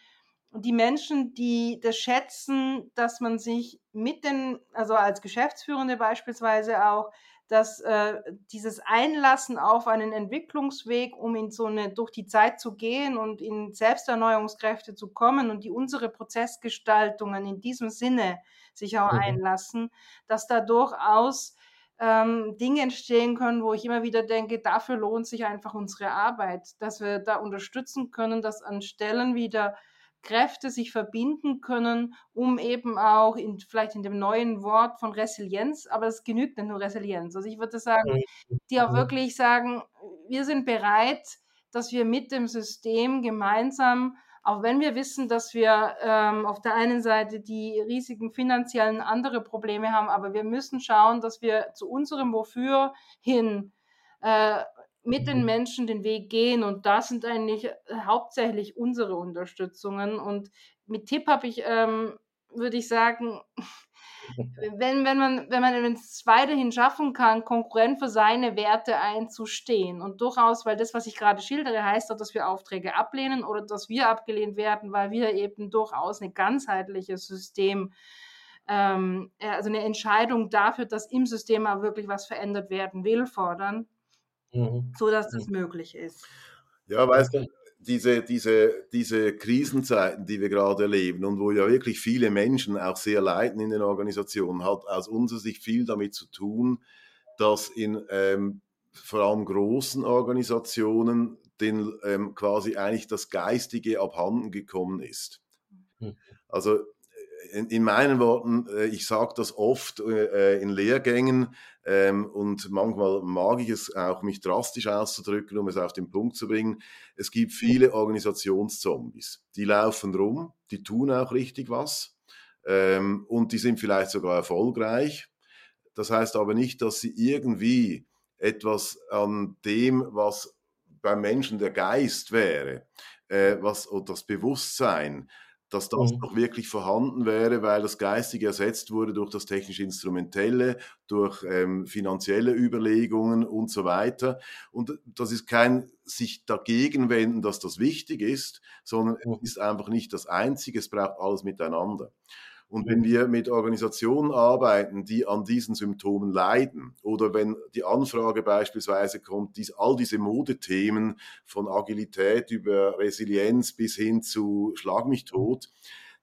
die Menschen, die das schätzen, dass man sich mit den, also als Geschäftsführende beispielsweise auch, dass äh, dieses Einlassen auf einen Entwicklungsweg, um in so eine durch die Zeit zu gehen und in Selbsterneuerungskräfte zu kommen und die unsere Prozessgestaltungen in diesem Sinne sich auch mhm. einlassen, dass da durchaus ähm, Dinge entstehen können, wo ich immer wieder denke, dafür lohnt sich einfach unsere Arbeit, dass wir da unterstützen können, dass an Stellen wieder Kräfte sich verbinden können, um eben auch in, vielleicht in dem neuen Wort von Resilienz, aber es genügt nicht nur Resilienz. Also ich würde sagen, die auch wirklich sagen, wir sind bereit, dass wir mit dem System gemeinsam, auch wenn wir wissen, dass wir ähm, auf der einen Seite die riesigen finanziellen andere Probleme haben, aber wir müssen schauen, dass wir zu unserem Wofür hin äh, mit den mhm. Menschen den Weg gehen. Und das sind eigentlich äh, hauptsächlich unsere Unterstützungen. Und mit Tipp habe ich, ähm, würde ich sagen, wenn, wenn man wenn man es weiterhin schaffen kann, Konkurrent für seine Werte einzustehen und durchaus, weil das, was ich gerade schildere, heißt auch, dass wir Aufträge ablehnen oder dass wir abgelehnt werden, weil wir eben durchaus ein ganzheitliches System ähm, äh, also eine Entscheidung dafür, dass im System auch wirklich was verändert werden will, fordern mhm. sodass das mhm. möglich ist. Ja, weißt du, diese, diese, diese Krisenzeiten, die wir gerade erleben und wo ja wirklich viele Menschen auch sehr leiden in den Organisationen, hat aus unserer Sicht viel damit zu tun, dass in ähm, vor allem großen Organisationen den, ähm, quasi eigentlich das Geistige abhanden gekommen ist. Mhm. Also in, in meinen Worten, äh, ich sage das oft äh, in Lehrgängen ähm, und manchmal mag ich es auch, mich drastisch auszudrücken, um es auf den Punkt zu bringen. Es gibt viele Organisationszombies. Die laufen rum, die tun auch richtig was ähm, und die sind vielleicht sogar erfolgreich. Das heißt aber nicht, dass sie irgendwie etwas an dem, was beim Menschen der Geist wäre, äh, was oder das Bewusstsein, dass das mhm. noch wirklich vorhanden wäre, weil das Geistige ersetzt wurde durch das technisch-instrumentelle, durch ähm, finanzielle Überlegungen und so weiter. Und das ist kein sich dagegen wenden, dass das wichtig ist, sondern es ist einfach nicht das Einzige, es braucht alles miteinander. Und wenn wir mit Organisationen arbeiten, die an diesen Symptomen leiden, oder wenn die Anfrage beispielsweise kommt, dies, all diese Modethemen von Agilität über Resilienz bis hin zu Schlag mich tot,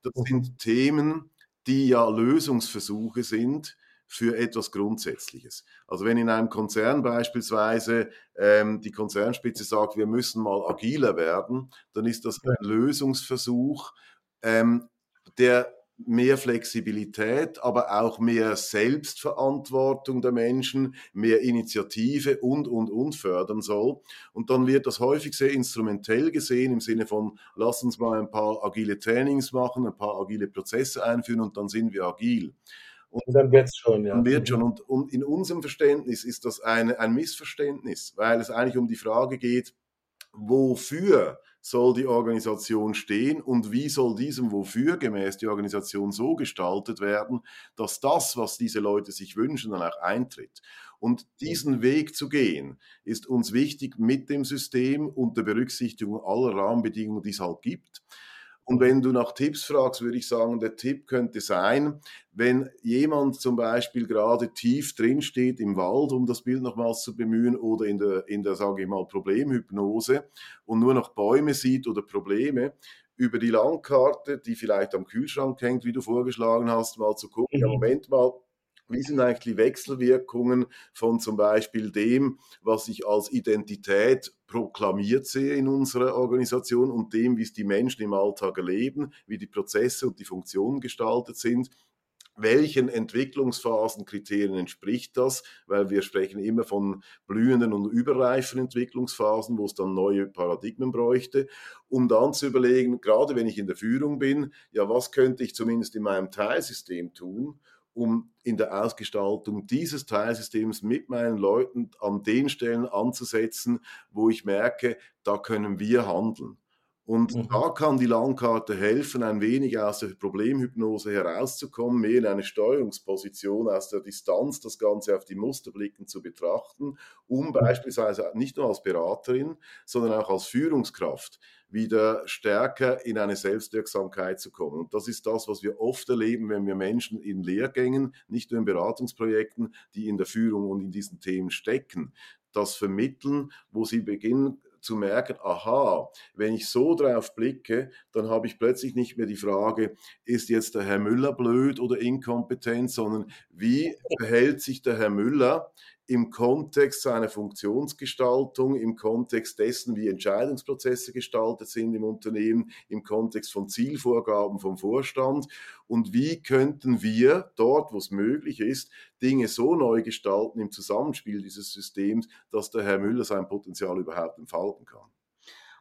das mhm. sind Themen, die ja Lösungsversuche sind für etwas Grundsätzliches. Also wenn in einem Konzern beispielsweise ähm, die Konzernspitze sagt, wir müssen mal agiler werden, dann ist das ein Lösungsversuch, ähm, der mehr Flexibilität, aber auch mehr Selbstverantwortung der Menschen, mehr Initiative und, und, und fördern soll. Und dann wird das häufig sehr instrumentell gesehen im Sinne von, lass uns mal ein paar agile Trainings machen, ein paar agile Prozesse einführen und dann sind wir agil. Und, und dann wird es schon, ja. Dann wird schon. Und, und in unserem Verständnis ist das eine, ein Missverständnis, weil es eigentlich um die Frage geht, wofür soll die Organisation stehen und wie soll diesem Wofür gemäß die Organisation so gestaltet werden, dass das, was diese Leute sich wünschen, dann auch eintritt. Und diesen Weg zu gehen, ist uns wichtig mit dem System unter Berücksichtigung aller Rahmenbedingungen, die es halt gibt. Und wenn du nach Tipps fragst, würde ich sagen, der Tipp könnte sein, wenn jemand zum Beispiel gerade tief drin steht im Wald, um das Bild nochmals zu bemühen, oder in der, in der, sage ich mal, Problemhypnose und nur noch Bäume sieht oder Probleme, über die Landkarte, die vielleicht am Kühlschrank hängt, wie du vorgeschlagen hast, mal zu gucken, ja, mhm. Moment mal, wie sind eigentlich die Wechselwirkungen von zum Beispiel dem, was ich als Identität proklamiert sehe in unserer Organisation und dem, wie es die Menschen im Alltag erleben, wie die Prozesse und die Funktionen gestaltet sind? welchen Entwicklungsphasenkriterien entspricht das? Weil wir sprechen immer von blühenden und überreifen Entwicklungsphasen, wo es dann neue Paradigmen bräuchte, um dann zu überlegen, gerade wenn ich in der Führung bin, ja, was könnte ich zumindest in meinem Teilsystem tun, um in der Ausgestaltung dieses Teilsystems mit meinen Leuten an den Stellen anzusetzen, wo ich merke, da können wir handeln. Und mhm. da kann die Landkarte helfen, ein wenig aus der Problemhypnose herauszukommen, mehr in eine Steuerungsposition aus der Distanz das Ganze auf die Musterblicken zu betrachten, um mhm. beispielsweise nicht nur als Beraterin, sondern auch als Führungskraft wieder stärker in eine Selbstwirksamkeit zu kommen. Und das ist das, was wir oft erleben, wenn wir Menschen in Lehrgängen, nicht nur in Beratungsprojekten, die in der Führung und in diesen Themen stecken, das vermitteln, wo sie beginnen zu merken, aha, wenn ich so drauf blicke, dann habe ich plötzlich nicht mehr die Frage, ist jetzt der Herr Müller blöd oder inkompetent, sondern wie verhält sich der Herr Müller im Kontext seiner Funktionsgestaltung, im Kontext dessen, wie Entscheidungsprozesse gestaltet sind im Unternehmen, im Kontext von Zielvorgaben vom Vorstand und wie könnten wir dort, wo es möglich ist, Dinge so neu gestalten im Zusammenspiel dieses Systems, dass der Herr Müller sein Potenzial überhaupt entfalten kann.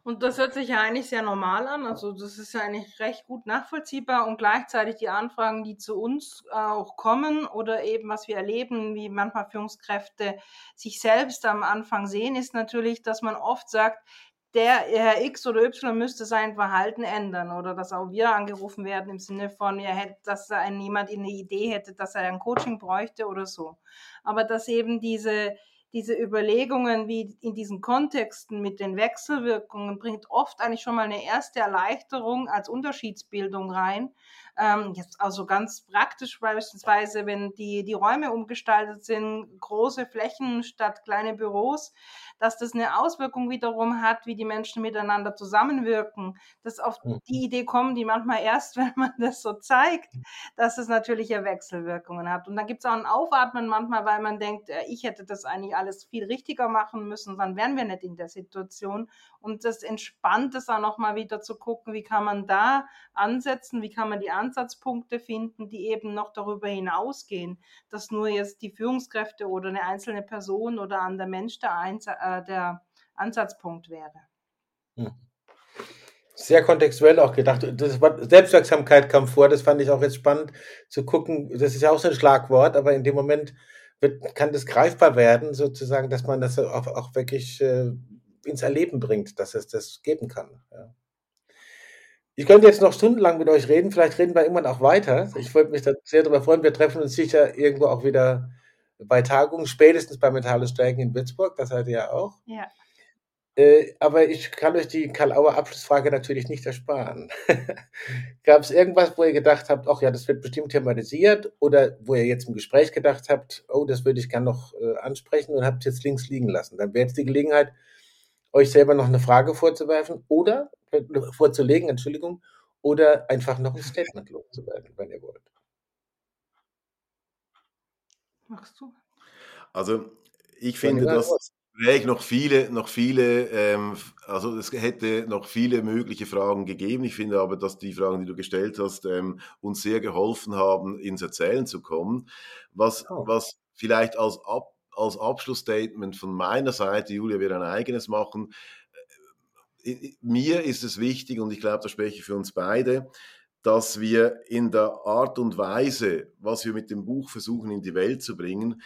Und das hört sich ja eigentlich sehr normal an. Also das ist ja eigentlich recht gut nachvollziehbar und gleichzeitig die Anfragen, die zu uns äh, auch kommen oder eben was wir erleben, wie manchmal Führungskräfte sich selbst am Anfang sehen, ist natürlich, dass man oft sagt, der Herr X oder Y müsste sein Verhalten ändern oder dass auch wir angerufen werden im Sinne von, ja, dass jemand eine Idee hätte, dass er ein Coaching bräuchte oder so. Aber dass eben diese, diese Überlegungen, wie in diesen Kontexten mit den Wechselwirkungen, bringt oft eigentlich schon mal eine erste Erleichterung als Unterschiedsbildung rein. Ähm, jetzt also ganz praktisch beispielsweise, wenn die, die Räume umgestaltet sind, große Flächen statt kleine Büros, dass das eine Auswirkung wiederum hat, wie die Menschen miteinander zusammenwirken. Dass auf mhm. die Idee kommen, die manchmal erst, [laughs] wenn man das so zeigt, dass es natürliche Wechselwirkungen hat. Und dann gibt es auch ein Aufatmen manchmal, weil man denkt, äh, ich hätte das eigentlich alles viel richtiger machen müssen, dann wären wir nicht in der Situation. Und das entspannt es auch nochmal wieder zu gucken, wie kann man da ansetzen, wie kann man die Ansatzpunkte finden, die eben noch darüber hinausgehen, dass nur jetzt die Führungskräfte oder eine einzelne Person oder an der Mensch der, Einz äh, der Ansatzpunkt wäre. Hm. Sehr kontextuell auch gedacht. Das Wort Selbstwirksamkeit kam vor, das fand ich auch jetzt spannend zu gucken. Das ist ja auch so ein Schlagwort, aber in dem Moment wird, kann das greifbar werden, sozusagen, dass man das auch, auch wirklich äh, ins Erleben bringt, dass es das geben kann. Ja. Ich könnte jetzt noch stundenlang mit euch reden, vielleicht reden wir irgendwann auch weiter. Ich wollte mich da sehr darüber freuen. Wir treffen uns sicher irgendwo auch wieder bei Tagungen, spätestens bei Mentale Stärken in Würzburg, das seid ihr ja auch. Ja. Äh, aber ich kann euch die Karl-Auer Abschlussfrage natürlich nicht ersparen. [laughs] Gab es irgendwas, wo ihr gedacht habt, ach ja, das wird bestimmt thematisiert oder wo ihr jetzt im Gespräch gedacht habt, oh, das würde ich gerne noch äh, ansprechen und habt jetzt links liegen lassen? Dann wäre jetzt die Gelegenheit, euch selber noch eine Frage vorzuwerfen oder vorzulegen, Entschuldigung, oder einfach noch ein Statement loszuwerden, wenn ihr wollt. Machst du? Also ich finde, dass Gespräch noch viele, noch viele, ähm, also es hätte noch viele mögliche Fragen gegeben. Ich finde aber, dass die Fragen, die du gestellt hast, ähm, uns sehr geholfen haben, ins Erzählen zu kommen. Was, oh. was vielleicht als, Ab, als Abschlussstatement von meiner Seite, Julia wird ein eigenes machen. Äh, mir ist es wichtig, und ich glaube, da spreche ich für uns beide, dass wir in der Art und Weise, was wir mit dem Buch versuchen in die Welt zu bringen,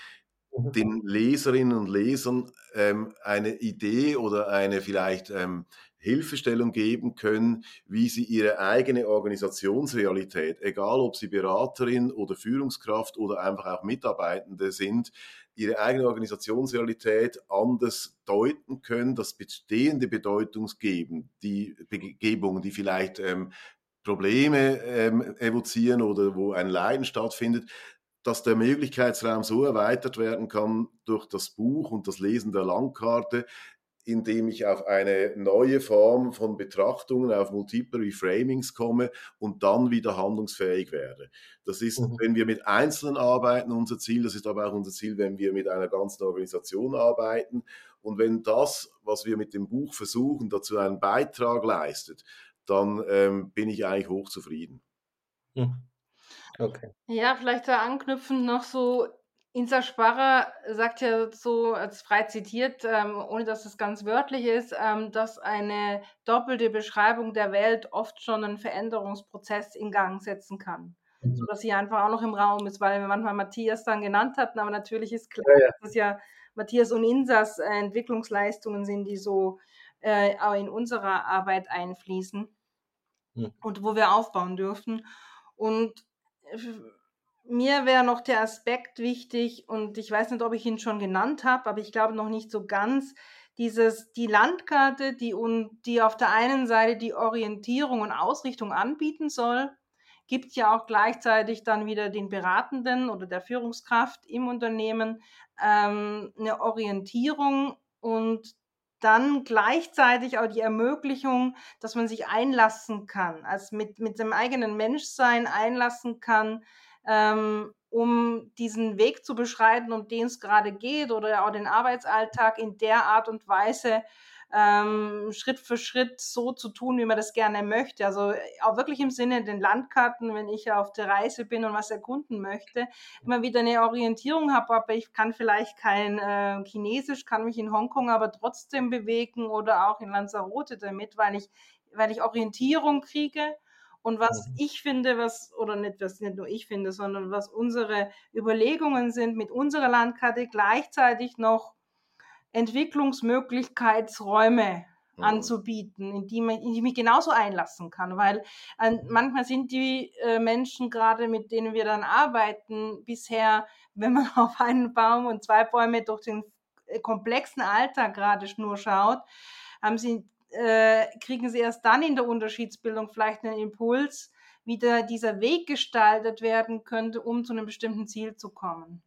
Mhm. den Leserinnen und Lesern ähm, eine Idee oder eine vielleicht ähm, Hilfestellung geben können, wie sie ihre eigene Organisationsrealität, egal ob sie Beraterin oder Führungskraft oder einfach auch Mitarbeitende sind, ihre eigene Organisationsrealität anders deuten können, das bestehende Bedeutungsgeben, die Begebungen, die vielleicht ähm, Probleme ähm, evozieren oder wo ein Leiden stattfindet, dass der Möglichkeitsraum so erweitert werden kann durch das Buch und das Lesen der Landkarte, indem ich auf eine neue Form von Betrachtungen, auf multiple Reframings komme und dann wieder handlungsfähig werde. Das ist, mhm. wenn wir mit Einzelnen arbeiten, unser Ziel. Das ist aber auch unser Ziel, wenn wir mit einer ganzen Organisation arbeiten. Und wenn das, was wir mit dem Buch versuchen, dazu einen Beitrag leistet, dann ähm, bin ich eigentlich hochzufrieden. Mhm. Okay. Ja, vielleicht da anknüpfend noch so, Insa Sparrer sagt ja so, als frei zitiert, ähm, ohne dass es ganz wörtlich ist, ähm, dass eine doppelte Beschreibung der Welt oft schon einen Veränderungsprozess in Gang setzen kann. Mhm. So dass sie einfach auch noch im Raum ist, weil wir manchmal Matthias dann genannt hatten, aber natürlich ist klar, ja, ja. dass ja Matthias und Insas äh, Entwicklungsleistungen sind, die so äh, auch in unserer Arbeit einfließen mhm. und wo wir aufbauen dürfen. Und mir wäre noch der Aspekt wichtig, und ich weiß nicht, ob ich ihn schon genannt habe, aber ich glaube noch nicht so ganz, dieses, die Landkarte, die, die auf der einen Seite die Orientierung und Ausrichtung anbieten soll, gibt ja auch gleichzeitig dann wieder den Beratenden oder der Führungskraft im Unternehmen ähm, eine Orientierung und dann gleichzeitig auch die Ermöglichung, dass man sich einlassen kann, also mit, mit dem eigenen Menschsein einlassen kann, ähm, um diesen Weg zu beschreiten, um den es gerade geht, oder auch den Arbeitsalltag in der Art und Weise ähm, Schritt für Schritt so zu tun, wie man das gerne möchte. Also äh, auch wirklich im Sinne den Landkarten, wenn ich auf der Reise bin und was erkunden möchte, immer wieder eine Orientierung habe, aber ich kann vielleicht kein äh, Chinesisch, kann mich in Hongkong aber trotzdem bewegen oder auch in Lanzarote damit, weil ich, weil ich Orientierung kriege. Und was mhm. ich finde, was, oder nicht, was nicht nur ich finde, sondern was unsere Überlegungen sind mit unserer Landkarte gleichzeitig noch Entwicklungsmöglichkeitsräume mhm. anzubieten, in die, man, in die ich mich genauso einlassen kann, weil äh, manchmal sind die äh, Menschen gerade, mit denen wir dann arbeiten, bisher, wenn man [laughs] auf einen Baum und zwei Bäume durch den äh, komplexen Alltag gerade nur schaut, haben sie, äh, kriegen sie erst dann in der Unterschiedsbildung vielleicht einen Impuls, wie der, dieser Weg gestaltet werden könnte, um zu einem bestimmten Ziel zu kommen.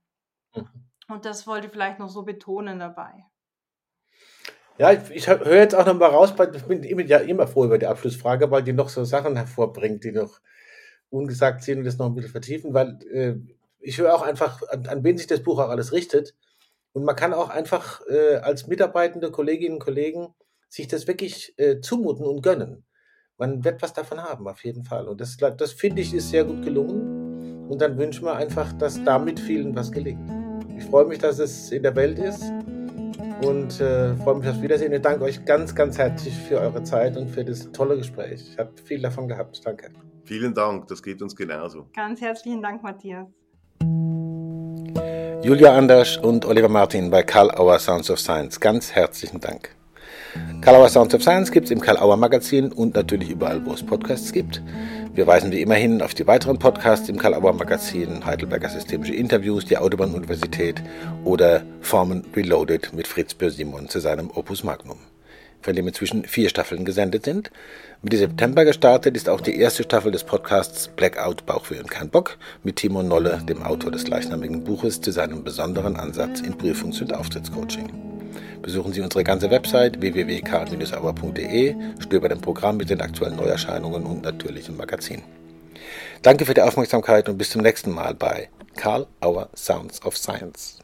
Mhm. Und das wollte ich vielleicht noch so betonen dabei. Ja, ich, ich höre jetzt auch noch mal raus, weil ich bin immer, ja immer froh über die Abschlussfrage, weil die noch so Sachen hervorbringt, die noch ungesagt sind und das noch ein bisschen vertiefen, weil äh, ich höre auch einfach, an, an, wen sich das Buch auch alles richtet. Und man kann auch einfach äh, als mitarbeitende Kolleginnen und Kollegen sich das wirklich äh, zumuten und gönnen. Man wird was davon haben, auf jeden Fall. Und das, das finde ich, ist sehr gut gelungen. Und dann wünschen wir einfach, dass damit vielen was gelingt. Ich freue mich, dass es in der Welt ist und äh, freue mich aufs Wiedersehen. Ich danke euch ganz, ganz herzlich für eure Zeit und für das tolle Gespräch. Ich habe viel davon gehabt. Danke. Vielen Dank, das geht uns genauso. Ganz herzlichen Dank, Matthias. Julia Anders und Oliver Martin bei Karl Auer Sounds of Science. Ganz herzlichen Dank. Karl Auer Sounds of Science gibt es im Karl Auer Magazin und natürlich überall, wo es Podcasts gibt. Wir weisen wie immer hin auf die weiteren Podcasts im Karl-Auer Magazin, Heidelberger Systemische Interviews, die Autobahn-Universität oder Formen Reloaded mit Fritz Bösimon zu seinem Opus Magnum. von dem inzwischen vier Staffeln gesendet sind. Mitte September gestartet ist auch die erste Staffel des Podcasts Blackout Bauchweh und kein Bock mit Timo Nolle, dem Autor des gleichnamigen Buches, zu seinem besonderen Ansatz in Prüfungs- und Auftrittscoaching. Besuchen Sie unsere ganze Website www.karl-auer.de, stöbern im Programm mit den aktuellen Neuerscheinungen und natürlich im Magazin. Danke für die Aufmerksamkeit und bis zum nächsten Mal bei Karl Auer Sounds of Science.